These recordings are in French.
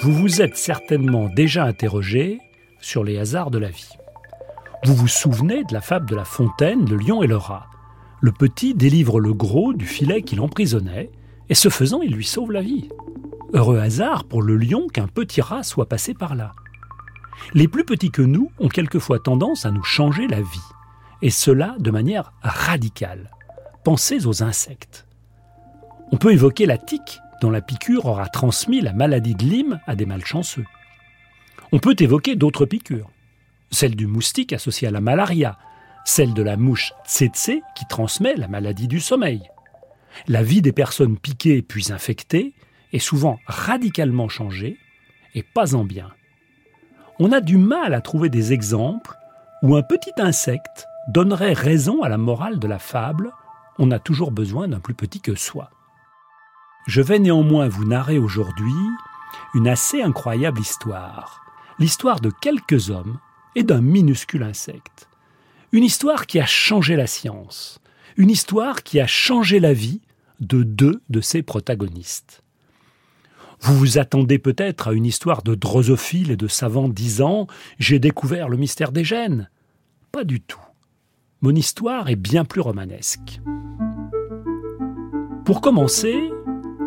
Vous vous êtes certainement déjà interrogé sur les hasards de la vie. Vous vous souvenez de la fable de La Fontaine, le lion et le rat. Le petit délivre le gros du filet qui l'emprisonnait, et ce faisant, il lui sauve la vie. Heureux hasard pour le lion qu'un petit rat soit passé par là. Les plus petits que nous ont quelquefois tendance à nous changer la vie, et cela de manière radicale. Pensez aux insectes. On peut évoquer la tique, dont la piqûre aura transmis la maladie de Lyme à des malchanceux. On peut évoquer d'autres piqûres, celle du moustique associée à la malaria, celle de la mouche tsetse qui transmet la maladie du sommeil. La vie des personnes piquées puis infectées est souvent radicalement changée, et pas en bien. On a du mal à trouver des exemples où un petit insecte donnerait raison à la morale de la fable on a toujours besoin d'un plus petit que soi. Je vais néanmoins vous narrer aujourd'hui une assez incroyable histoire, l'histoire de quelques hommes et d'un minuscule insecte. Une histoire qui a changé la science, une histoire qui a changé la vie de deux de ses protagonistes. Vous vous attendez peut-être à une histoire de drosophiles et de savants disant J'ai découvert le mystère des gènes. Pas du tout. Mon histoire est bien plus romanesque. Pour commencer,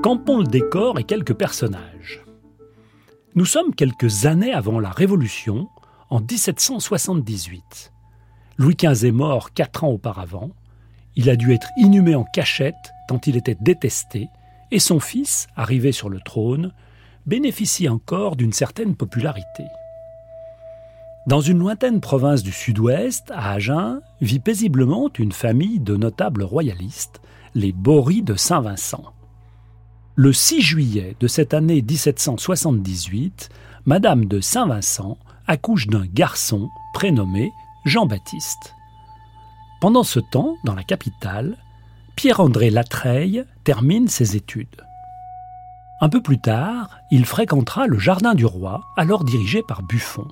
campons le décor et quelques personnages. Nous sommes quelques années avant la Révolution, en 1778. Louis XV est mort quatre ans auparavant. Il a dû être inhumé en cachette tant il était détesté, et son fils, arrivé sur le trône, bénéficie encore d'une certaine popularité. Dans une lointaine province du sud-ouest, à Agen, vit paisiblement une famille de notables royalistes, les Bory de Saint-Vincent. Le 6 juillet de cette année 1778, Madame de Saint-Vincent accouche d'un garçon prénommé Jean-Baptiste. Pendant ce temps, dans la capitale, Pierre-André Latreille termine ses études. Un peu plus tard, il fréquentera le Jardin du Roi, alors dirigé par Buffon.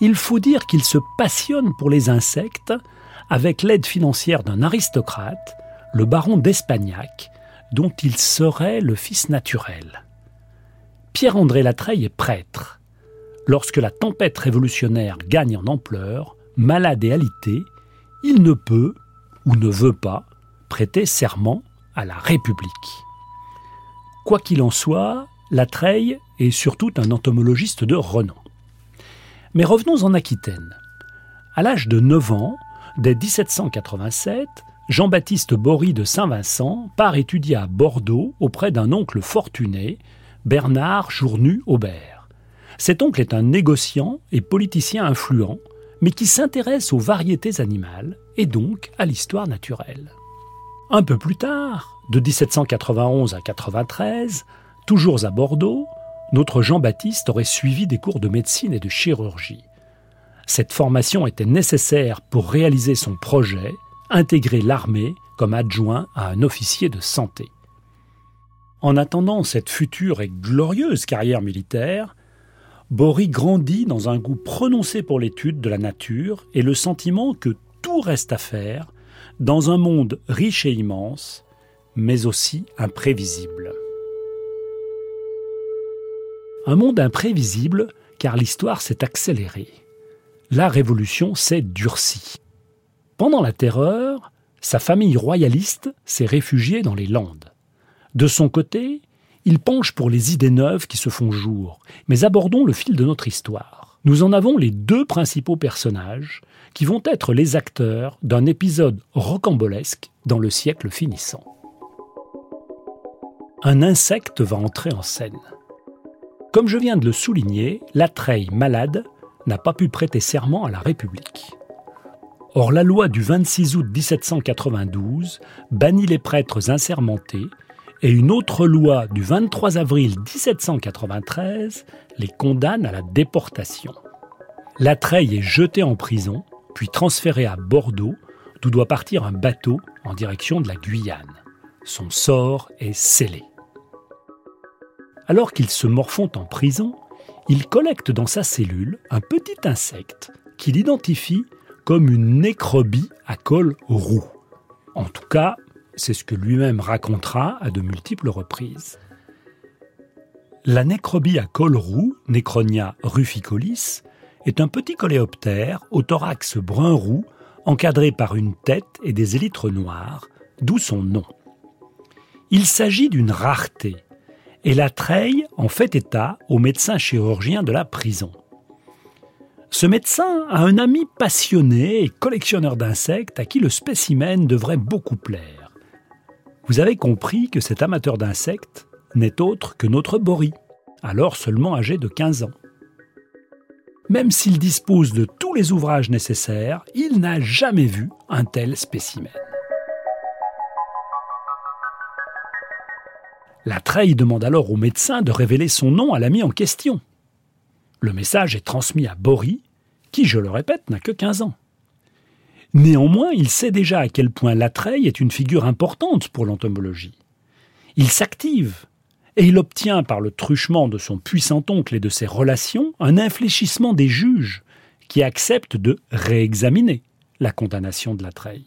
Il faut dire qu'il se passionne pour les insectes avec l'aide financière d'un aristocrate, le baron d'Espagnac, dont il serait le fils naturel. Pierre-André Latreille est prêtre. Lorsque la tempête révolutionnaire gagne en ampleur, malade et alité, il ne peut, ou ne veut pas, prêter serment à la République. Quoi qu'il en soit, Latreille est surtout un entomologiste de renom. Mais revenons en Aquitaine. À l'âge de 9 ans, dès 1787, Jean-Baptiste Bory de Saint-Vincent part étudier à Bordeaux auprès d'un oncle fortuné, Bernard Journu-Aubert. Cet oncle est un négociant et politicien influent, mais qui s'intéresse aux variétés animales et donc à l'histoire naturelle. Un peu plus tard, de 1791 à 93, toujours à Bordeaux, notre Jean-Baptiste aurait suivi des cours de médecine et de chirurgie. Cette formation était nécessaire pour réaliser son projet, intégrer l'armée comme adjoint à un officier de santé. En attendant cette future et glorieuse carrière militaire, Bory grandit dans un goût prononcé pour l'étude de la nature et le sentiment que tout reste à faire dans un monde riche et immense, mais aussi imprévisible. Un monde imprévisible car l'histoire s'est accélérée. La révolution s'est durcie. Pendant la terreur, sa famille royaliste s'est réfugiée dans les Landes. De son côté, il penche pour les idées neuves qui se font jour, mais abordons le fil de notre histoire. Nous en avons les deux principaux personnages qui vont être les acteurs d'un épisode rocambolesque dans le siècle finissant. Un insecte va entrer en scène. Comme je viens de le souligner, Latreille, malade, n'a pas pu prêter serment à la République. Or, la loi du 26 août 1792 bannit les prêtres insermentés et une autre loi du 23 avril 1793 les condamne à la déportation. Latreille est jeté en prison puis transféré à Bordeaux, d'où doit partir un bateau en direction de la Guyane. Son sort est scellé. Alors qu'il se morfond en prison, il collecte dans sa cellule un petit insecte qu'il identifie comme une nécrobie à col roux. En tout cas, c'est ce que lui-même racontera à de multiples reprises. La nécrobie à col roux, Necronia ruficolis, est un petit coléoptère au thorax brun roux, encadré par une tête et des élytres noirs, d'où son nom. Il s'agit d'une rareté, et la treille en fait état au médecin chirurgien de la prison. Ce médecin a un ami passionné et collectionneur d'insectes à qui le spécimen devrait beaucoup plaire. Vous avez compris que cet amateur d'insectes n'est autre que notre Boris, alors seulement âgé de 15 ans. Même s'il dispose de tous les ouvrages nécessaires, il n'a jamais vu un tel spécimen. La treille demande alors au médecin de révéler son nom à l'ami en question. Le message est transmis à Boris, qui, je le répète, n'a que 15 ans. Néanmoins, il sait déjà à quel point la treille est une figure importante pour l'entomologie. Il s'active, et il obtient par le truchement de son puissant oncle et de ses relations un infléchissement des juges qui acceptent de réexaminer la condamnation de la treille.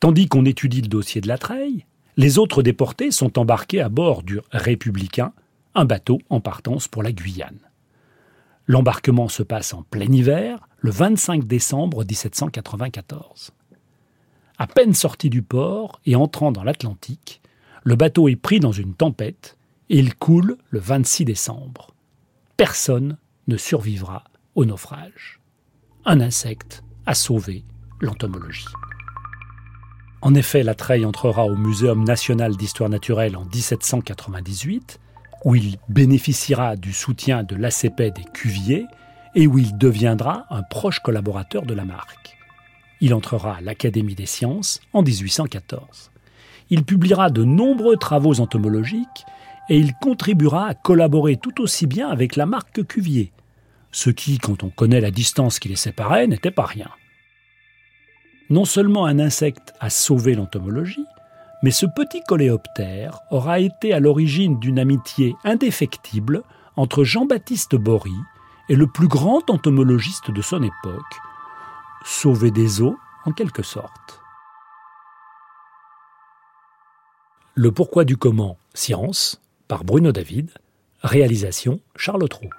Tandis qu'on étudie le dossier de la treille, les autres déportés sont embarqués à bord du Républicain, un bateau en partance pour la Guyane. L'embarquement se passe en plein hiver, le 25 décembre 1794. À peine sorti du port et entrant dans l'Atlantique, le bateau est pris dans une tempête et il coule le 26 décembre. Personne ne survivra au naufrage. Un insecte a sauvé l'entomologie. En effet, la treille entrera au Muséum national d'histoire naturelle en 1798, où il bénéficiera du soutien de l'ACP des Cuvier et où il deviendra un proche collaborateur de la marque. Il entrera à l'Académie des sciences en 1814. Il publiera de nombreux travaux entomologiques et il contribuera à collaborer tout aussi bien avec la marque que Cuvier, ce qui, quand on connaît la distance qui les séparait, n'était pas rien. Non seulement un insecte a sauvé l'entomologie, mais ce petit coléoptère aura été à l'origine d'une amitié indéfectible entre Jean-Baptiste Bory et le plus grand entomologiste de son époque, sauvé des eaux en quelque sorte. Le pourquoi du comment, science, par Bruno David, réalisation Charles Trou.